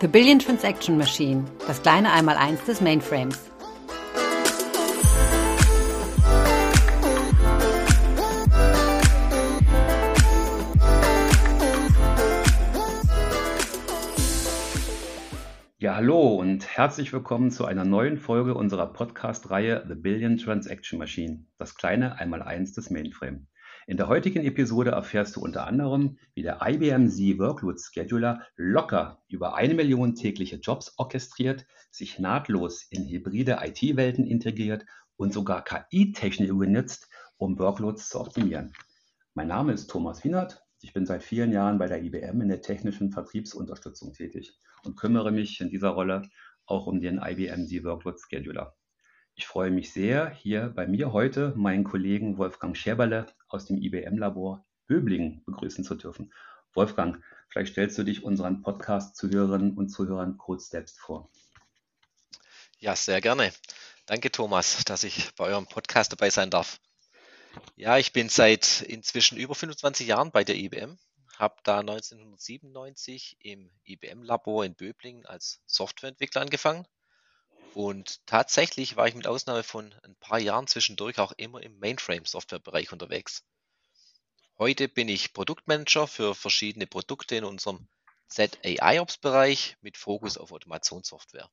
The Billion Transaction Machine, das kleine Einmaleins des Mainframes. Ja, hallo und herzlich willkommen zu einer neuen Folge unserer Podcast-Reihe The Billion Transaction Machine, das kleine Einmaleins des Mainframe. In der heutigen Episode erfährst du unter anderem, wie der IBM Z Workload Scheduler locker über eine Million tägliche Jobs orchestriert, sich nahtlos in hybride IT-Welten integriert und sogar KI-Technologie nutzt, um Workloads zu optimieren. Mein Name ist Thomas Wienert. Ich bin seit vielen Jahren bei der IBM in der technischen Vertriebsunterstützung tätig und kümmere mich in dieser Rolle auch um den IBM Z Workload Scheduler. Ich freue mich sehr, hier bei mir heute meinen Kollegen Wolfgang Scherberle aus dem IBM-Labor Böblingen begrüßen zu dürfen. Wolfgang, vielleicht stellst du dich unseren Podcast-Zuhörerinnen und Zuhörern kurz selbst vor. Ja, sehr gerne. Danke, Thomas, dass ich bei eurem Podcast dabei sein darf. Ja, ich bin seit inzwischen über 25 Jahren bei der IBM, habe da 1997 im IBM-Labor in Böblingen als Softwareentwickler angefangen und tatsächlich war ich mit Ausnahme von ein paar Jahren zwischendurch auch immer im Mainframe-Softwarebereich unterwegs. Heute bin ich Produktmanager für verschiedene Produkte in unserem ZAI-Ops-Bereich mit Fokus auf Automationssoftware.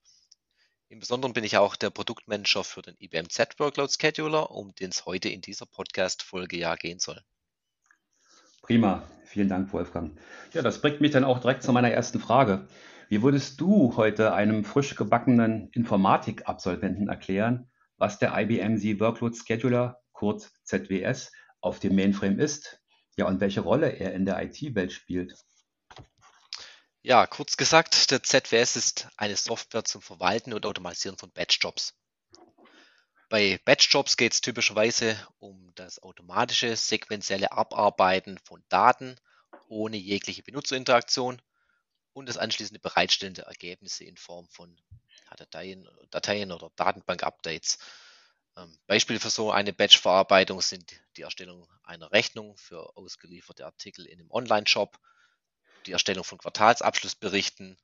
Im Besonderen bin ich auch der Produktmanager für den IBM Z Workload Scheduler, um den es heute in dieser Podcast-Folge ja gehen soll. Prima, vielen Dank, Wolfgang. Ja, das bringt mich dann auch direkt zu meiner ersten Frage. Wie würdest du heute einem frisch gebackenen Informatikabsolventen erklären, was der IBM Z Workload Scheduler, kurz ZWS, auf dem Mainframe ist? Ja, und welche Rolle er in der IT-Welt spielt? Ja, kurz gesagt, der ZWS ist eine Software zum Verwalten und Automatisieren von Batch-Jobs. Bei Batch-Jobs geht es typischerweise um das automatische, sequentielle Abarbeiten von Daten ohne jegliche Benutzerinteraktion und das anschließende Bereitstellen der Ergebnisse in Form von Dateien, Dateien oder Datenbank-Updates. Ähm, Beispiele für so eine Batch-Verarbeitung sind die Erstellung einer Rechnung für ausgelieferte Artikel in einem Online-Shop, die Erstellung von Quartalsabschlussberichten,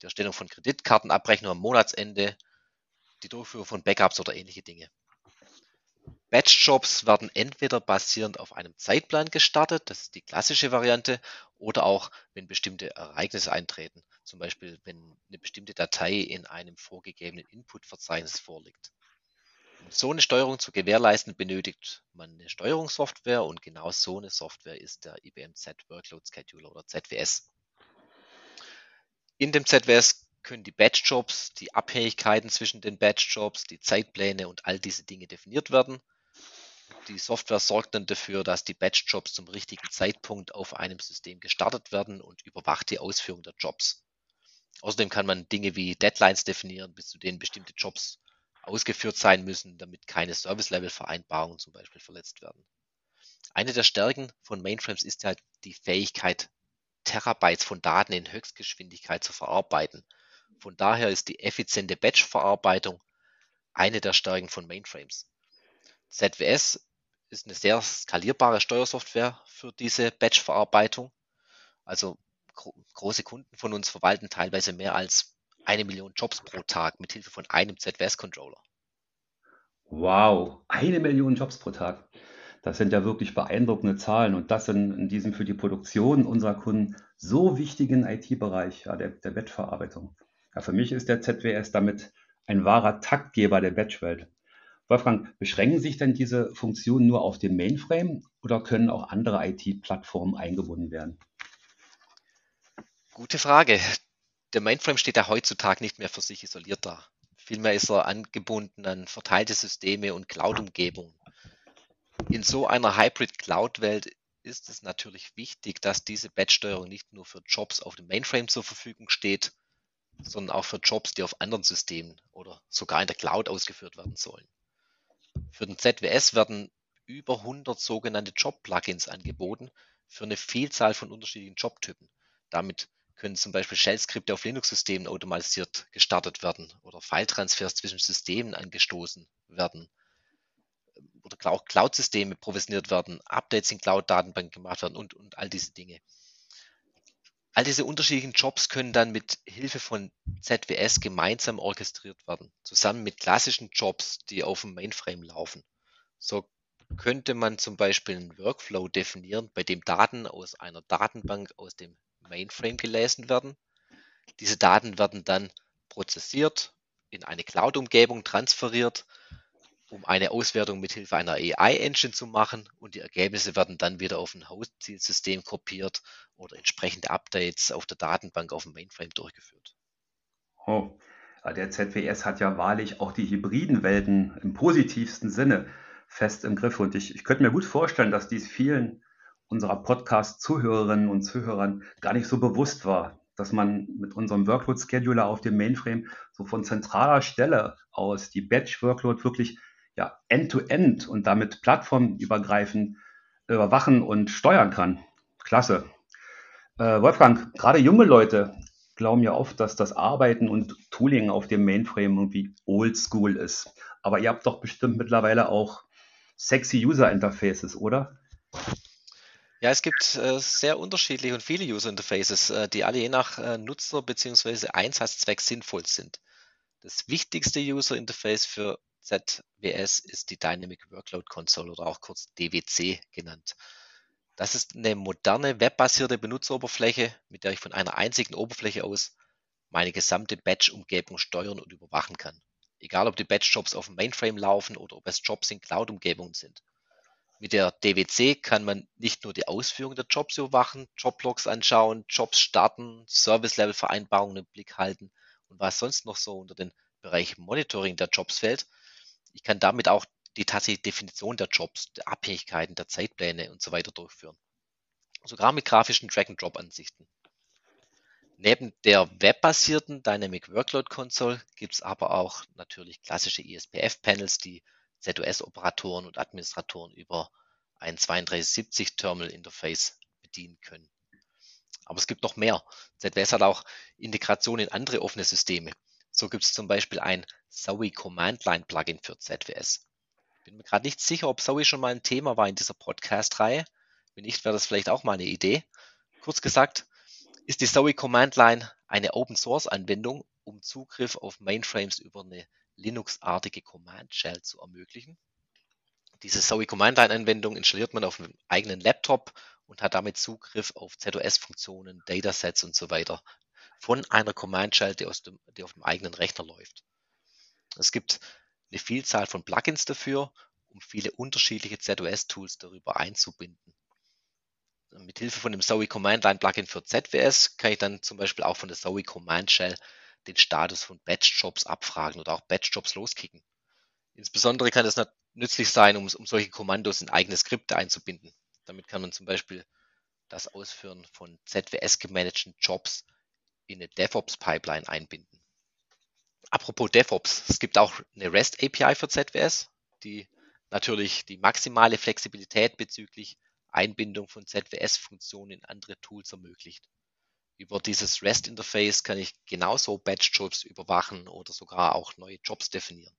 die Erstellung von Kreditkartenabrechnungen am Monatsende, die Durchführung von Backups oder ähnliche Dinge. Batch-Jobs werden entweder basierend auf einem Zeitplan gestartet, das ist die klassische Variante, oder auch, wenn bestimmte Ereignisse eintreten, zum Beispiel wenn eine bestimmte Datei in einem vorgegebenen Input-Verzeichnis vorliegt. Um so eine Steuerung zu gewährleisten, benötigt man eine Steuerungssoftware und genau so eine Software ist der IBM Z Workload Scheduler oder ZWS. In dem ZWS können die Batch-Jobs, die Abhängigkeiten zwischen den Batch-Jobs, die Zeitpläne und all diese Dinge definiert werden die Software sorgt dann dafür, dass die Batch-Jobs zum richtigen Zeitpunkt auf einem System gestartet werden und überwacht die Ausführung der Jobs. Außerdem kann man Dinge wie Deadlines definieren, bis zu denen bestimmte Jobs ausgeführt sein müssen, damit keine Service-Level-Vereinbarungen zum Beispiel verletzt werden. Eine der Stärken von Mainframes ist halt die Fähigkeit, Terabytes von Daten in Höchstgeschwindigkeit zu verarbeiten. Von daher ist die effiziente Batch-Verarbeitung eine der Stärken von Mainframes. ZWS ist eine sehr skalierbare Steuersoftware für diese Batch-Verarbeitung. Also gro große Kunden von uns verwalten teilweise mehr als eine Million Jobs pro Tag mit Hilfe von einem ZWS-Controller. Wow, eine Million Jobs pro Tag. Das sind ja wirklich beeindruckende Zahlen und das in, in diesem für die Produktion unserer Kunden so wichtigen IT-Bereich ja, der, der Batch-Verarbeitung. Ja, für mich ist der ZWS damit ein wahrer Taktgeber der Batch-Welt. Wolfgang, beschränken sich denn diese Funktionen nur auf den Mainframe oder können auch andere IT-Plattformen eingebunden werden? Gute Frage. Der Mainframe steht ja heutzutage nicht mehr für sich isoliert da. Vielmehr ist er angebunden an verteilte Systeme und Cloud-Umgebungen. In so einer Hybrid-Cloud-Welt ist es natürlich wichtig, dass diese Batch-Steuerung nicht nur für Jobs auf dem Mainframe zur Verfügung steht, sondern auch für Jobs, die auf anderen Systemen oder sogar in der Cloud ausgeführt werden sollen. Für den ZWS werden über 100 sogenannte Job-Plugins angeboten für eine Vielzahl von unterschiedlichen Jobtypen. Damit können zum Beispiel Shell-Skripte auf Linux-Systemen automatisiert gestartet werden oder File-Transfers zwischen Systemen angestoßen werden oder Cloud-Systeme provisioniert werden, Updates in Cloud-Datenbanken gemacht werden und, und all diese Dinge. All diese unterschiedlichen Jobs können dann mit Hilfe von ZWS gemeinsam orchestriert werden, zusammen mit klassischen Jobs, die auf dem Mainframe laufen. So könnte man zum Beispiel einen Workflow definieren, bei dem Daten aus einer Datenbank aus dem Mainframe gelesen werden. Diese Daten werden dann prozessiert, in eine Cloud-Umgebung transferiert, um eine Auswertung mit Hilfe einer AI-Engine zu machen und die Ergebnisse werden dann wieder auf ein Host-Zielsystem kopiert oder entsprechende Updates auf der Datenbank auf dem Mainframe durchgeführt. Oh, der ZWS hat ja wahrlich auch die hybriden Welten im positivsten Sinne fest im Griff. Und ich, ich könnte mir gut vorstellen, dass dies vielen unserer Podcast-Zuhörerinnen und Zuhörern gar nicht so bewusst war, dass man mit unserem Workload-Scheduler auf dem Mainframe so von zentraler Stelle aus die Batch-Workload wirklich ja, end-to-end -end und damit plattformübergreifend überwachen und steuern kann. Klasse. Äh, Wolfgang, gerade junge Leute glauben ja oft, dass das Arbeiten und Tooling auf dem Mainframe irgendwie oldschool ist. Aber ihr habt doch bestimmt mittlerweile auch sexy User Interfaces, oder? Ja, es gibt äh, sehr unterschiedliche und viele User Interfaces, äh, die alle je nach äh, Nutzer bzw. Einsatzzweck sinnvoll sind. Das wichtigste User Interface für ZWS ist die Dynamic Workload Console oder auch kurz DWC genannt. Das ist eine moderne webbasierte Benutzeroberfläche, mit der ich von einer einzigen Oberfläche aus meine gesamte Batch-Umgebung steuern und überwachen kann. Egal, ob die Batch-Jobs auf dem Mainframe laufen oder ob es Jobs in Cloud-Umgebungen sind. Mit der DWC kann man nicht nur die Ausführung der Jobs überwachen, Joblogs anschauen, Jobs starten, Service-Level-Vereinbarungen im Blick halten und was sonst noch so unter den Bereich Monitoring der Jobs fällt. Ich kann damit auch die tatsächliche Definition der Jobs, der Abhängigkeiten, der Zeitpläne und so weiter durchführen. Sogar mit grafischen Drag-and-Drop-Ansichten. Neben der webbasierten Dynamic Workload Console gibt es aber auch natürlich klassische ISPF-Panels, die ZOS-Operatoren und Administratoren über ein 3270-Terminal-Interface bedienen können. Aber es gibt noch mehr. ZWS hat auch Integration in andere offene Systeme. So gibt es zum Beispiel ein Zoe Command Line Plugin für ZWS. Bin mir gerade nicht sicher, ob Zoe schon mal ein Thema war in dieser Podcast-Reihe. Wenn nicht, wäre das vielleicht auch mal eine Idee. Kurz gesagt, ist die Zoe Command Line eine Open Source Anwendung, um Zugriff auf Mainframes über eine Linux-artige Command Shell zu ermöglichen. Diese Zoe Command Line Anwendung installiert man auf einem eigenen Laptop und hat damit Zugriff auf ZOS-Funktionen, Datasets und so weiter von einer Command Shell, die, auf dem eigenen Rechner läuft. Es gibt eine Vielzahl von Plugins dafür, um viele unterschiedliche ZOS-Tools darüber einzubinden mit Hilfe von dem Zoe Command Line Plugin für ZWS kann ich dann zum Beispiel auch von der Zoe Command Shell den Status von Batch Jobs abfragen oder auch Batch Jobs loskicken. Insbesondere kann es nützlich sein, um, um solche Kommandos in eigene Skripte einzubinden. Damit kann man zum Beispiel das Ausführen von ZWS gemanagten Jobs in eine DevOps Pipeline einbinden. Apropos DevOps, es gibt auch eine REST API für ZWS, die natürlich die maximale Flexibilität bezüglich Einbindung von ZWS-Funktionen in andere Tools ermöglicht. Über dieses REST-Interface kann ich genauso Batch-Jobs überwachen oder sogar auch neue Jobs definieren.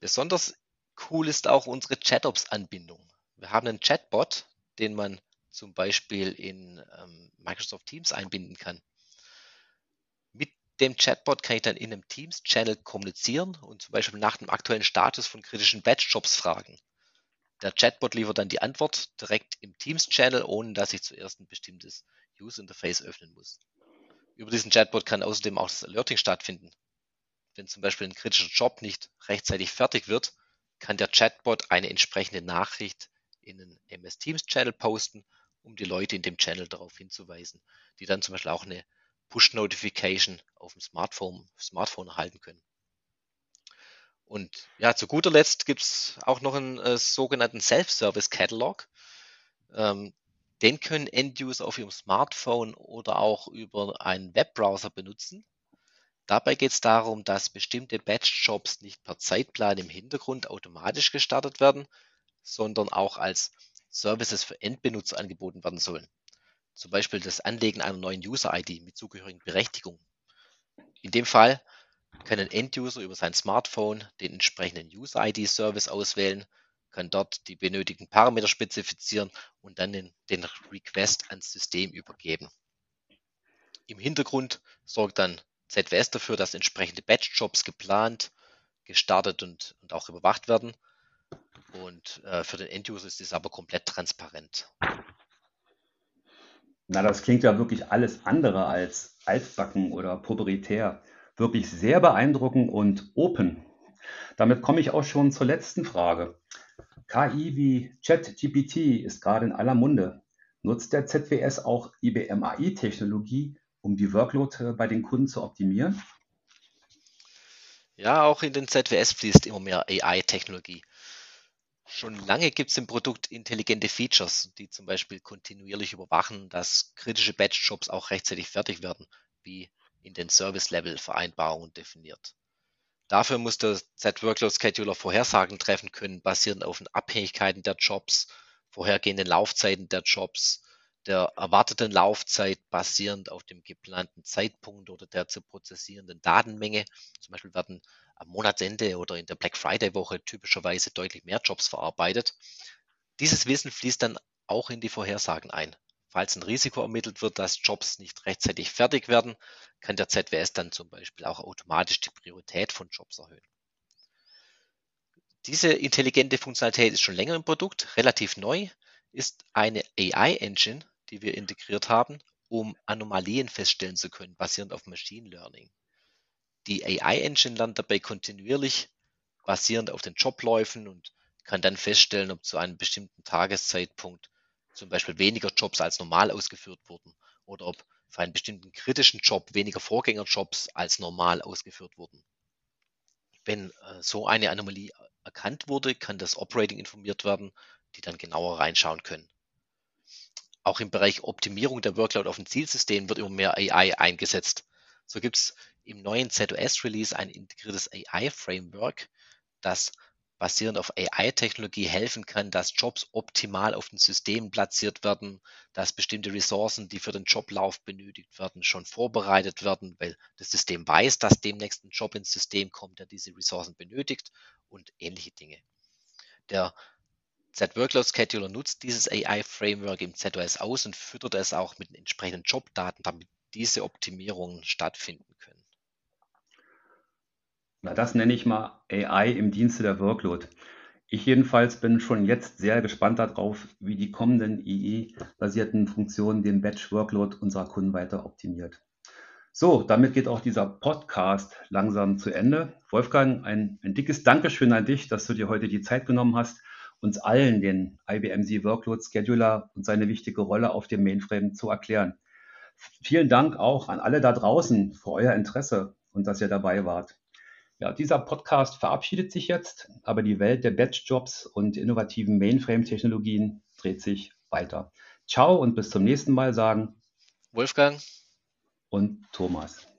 Besonders cool ist auch unsere ChatOps-Anbindung. Wir haben einen Chatbot, den man zum Beispiel in ähm, Microsoft Teams einbinden kann. Mit dem Chatbot kann ich dann in einem Teams-Channel kommunizieren und zum Beispiel nach dem aktuellen Status von kritischen Batch-Jobs fragen. Der Chatbot liefert dann die Antwort direkt im Teams-Channel, ohne dass ich zuerst ein bestimmtes User-Interface öffnen muss. Über diesen Chatbot kann außerdem auch das Alerting stattfinden. Wenn zum Beispiel ein kritischer Job nicht rechtzeitig fertig wird, kann der Chatbot eine entsprechende Nachricht in einen MS Teams Channel posten, um die Leute in dem Channel darauf hinzuweisen, die dann zum Beispiel auch eine Push-Notification auf dem Smartphone, Smartphone erhalten können. Und ja, zu guter Letzt gibt es auch noch einen äh, sogenannten Self-Service Catalog. Ähm, den können End-User auf ihrem Smartphone oder auch über einen Webbrowser benutzen. Dabei geht es darum, dass bestimmte Batch-Jobs nicht per Zeitplan im Hintergrund automatisch gestartet werden, sondern auch als Services für Endbenutzer angeboten werden sollen. Zum Beispiel das Anlegen einer neuen User-ID mit zugehörigen Berechtigungen. In dem Fall kann ein End-User über sein Smartphone den entsprechenden User-ID-Service auswählen kann dort die benötigten Parameter spezifizieren und dann den, den Request ans System übergeben. Im Hintergrund sorgt dann ZWS dafür, dass entsprechende Batch-Jobs geplant, gestartet und, und auch überwacht werden. Und äh, für den Enduser ist es aber komplett transparent. Na, das klingt ja wirklich alles andere als altbacken oder puberitär. Wirklich sehr beeindruckend und open. Damit komme ich auch schon zur letzten Frage. KI wie ChatGPT ist gerade in aller Munde. Nutzt der ZWS auch IBM AI-Technologie, um die Workload äh, bei den Kunden zu optimieren? Ja, auch in den ZWS fließt immer mehr AI-Technologie. Schon lange gibt es im Produkt intelligente Features, die zum Beispiel kontinuierlich überwachen, dass kritische Batch-Jobs auch rechtzeitig fertig werden, wie in den Service-Level-Vereinbarungen definiert. Dafür muss der Z-Workload-Scheduler Vorhersagen treffen können, basierend auf den Abhängigkeiten der Jobs, vorhergehenden Laufzeiten der Jobs, der erwarteten Laufzeit basierend auf dem geplanten Zeitpunkt oder der zu prozessierenden Datenmenge. Zum Beispiel werden am Monatsende oder in der Black Friday-Woche typischerweise deutlich mehr Jobs verarbeitet. Dieses Wissen fließt dann auch in die Vorhersagen ein. Falls ein Risiko ermittelt wird, dass Jobs nicht rechtzeitig fertig werden, kann der ZWS dann zum Beispiel auch automatisch die Priorität von Jobs erhöhen. Diese intelligente Funktionalität ist schon länger im Produkt, relativ neu, ist eine AI-Engine, die wir integriert haben, um Anomalien feststellen zu können, basierend auf Machine Learning. Die AI-Engine lernt dabei kontinuierlich, basierend auf den Jobläufen und kann dann feststellen, ob zu einem bestimmten Tageszeitpunkt zum Beispiel weniger Jobs als normal ausgeführt wurden oder ob für einen bestimmten kritischen Job weniger Vorgängerjobs als normal ausgeführt wurden. Wenn äh, so eine Anomalie erkannt wurde, kann das Operating informiert werden, die dann genauer reinschauen können. Auch im Bereich Optimierung der Workload auf dem Zielsystem wird immer mehr AI eingesetzt. So gibt es im neuen ZOS-Release ein integriertes AI-Framework, das basierend auf AI-Technologie helfen kann, dass Jobs optimal auf den Systemen platziert werden, dass bestimmte Ressourcen, die für den Joblauf benötigt werden, schon vorbereitet werden, weil das System weiß, dass demnächst ein Job ins System kommt, der diese Ressourcen benötigt und ähnliche Dinge. Der Z-Workload Scheduler nutzt dieses AI-Framework im ZOS aus und füttert es auch mit entsprechenden Jobdaten, damit diese Optimierungen stattfinden können. Na, das nenne ich mal AI im Dienste der Workload. Ich jedenfalls bin schon jetzt sehr gespannt darauf, wie die kommenden EE-basierten Funktionen den Batch-Workload unserer Kunden weiter optimiert. So, damit geht auch dieser Podcast langsam zu Ende. Wolfgang, ein, ein dickes Dankeschön an dich, dass du dir heute die Zeit genommen hast, uns allen den IBM Z Workload Scheduler und seine wichtige Rolle auf dem Mainframe zu erklären. Vielen Dank auch an alle da draußen für euer Interesse und dass ihr dabei wart. Ja, dieser Podcast verabschiedet sich jetzt, aber die Welt der Batch-Jobs und innovativen Mainframe-Technologien dreht sich weiter. Ciao und bis zum nächsten Mal sagen Wolfgang und Thomas.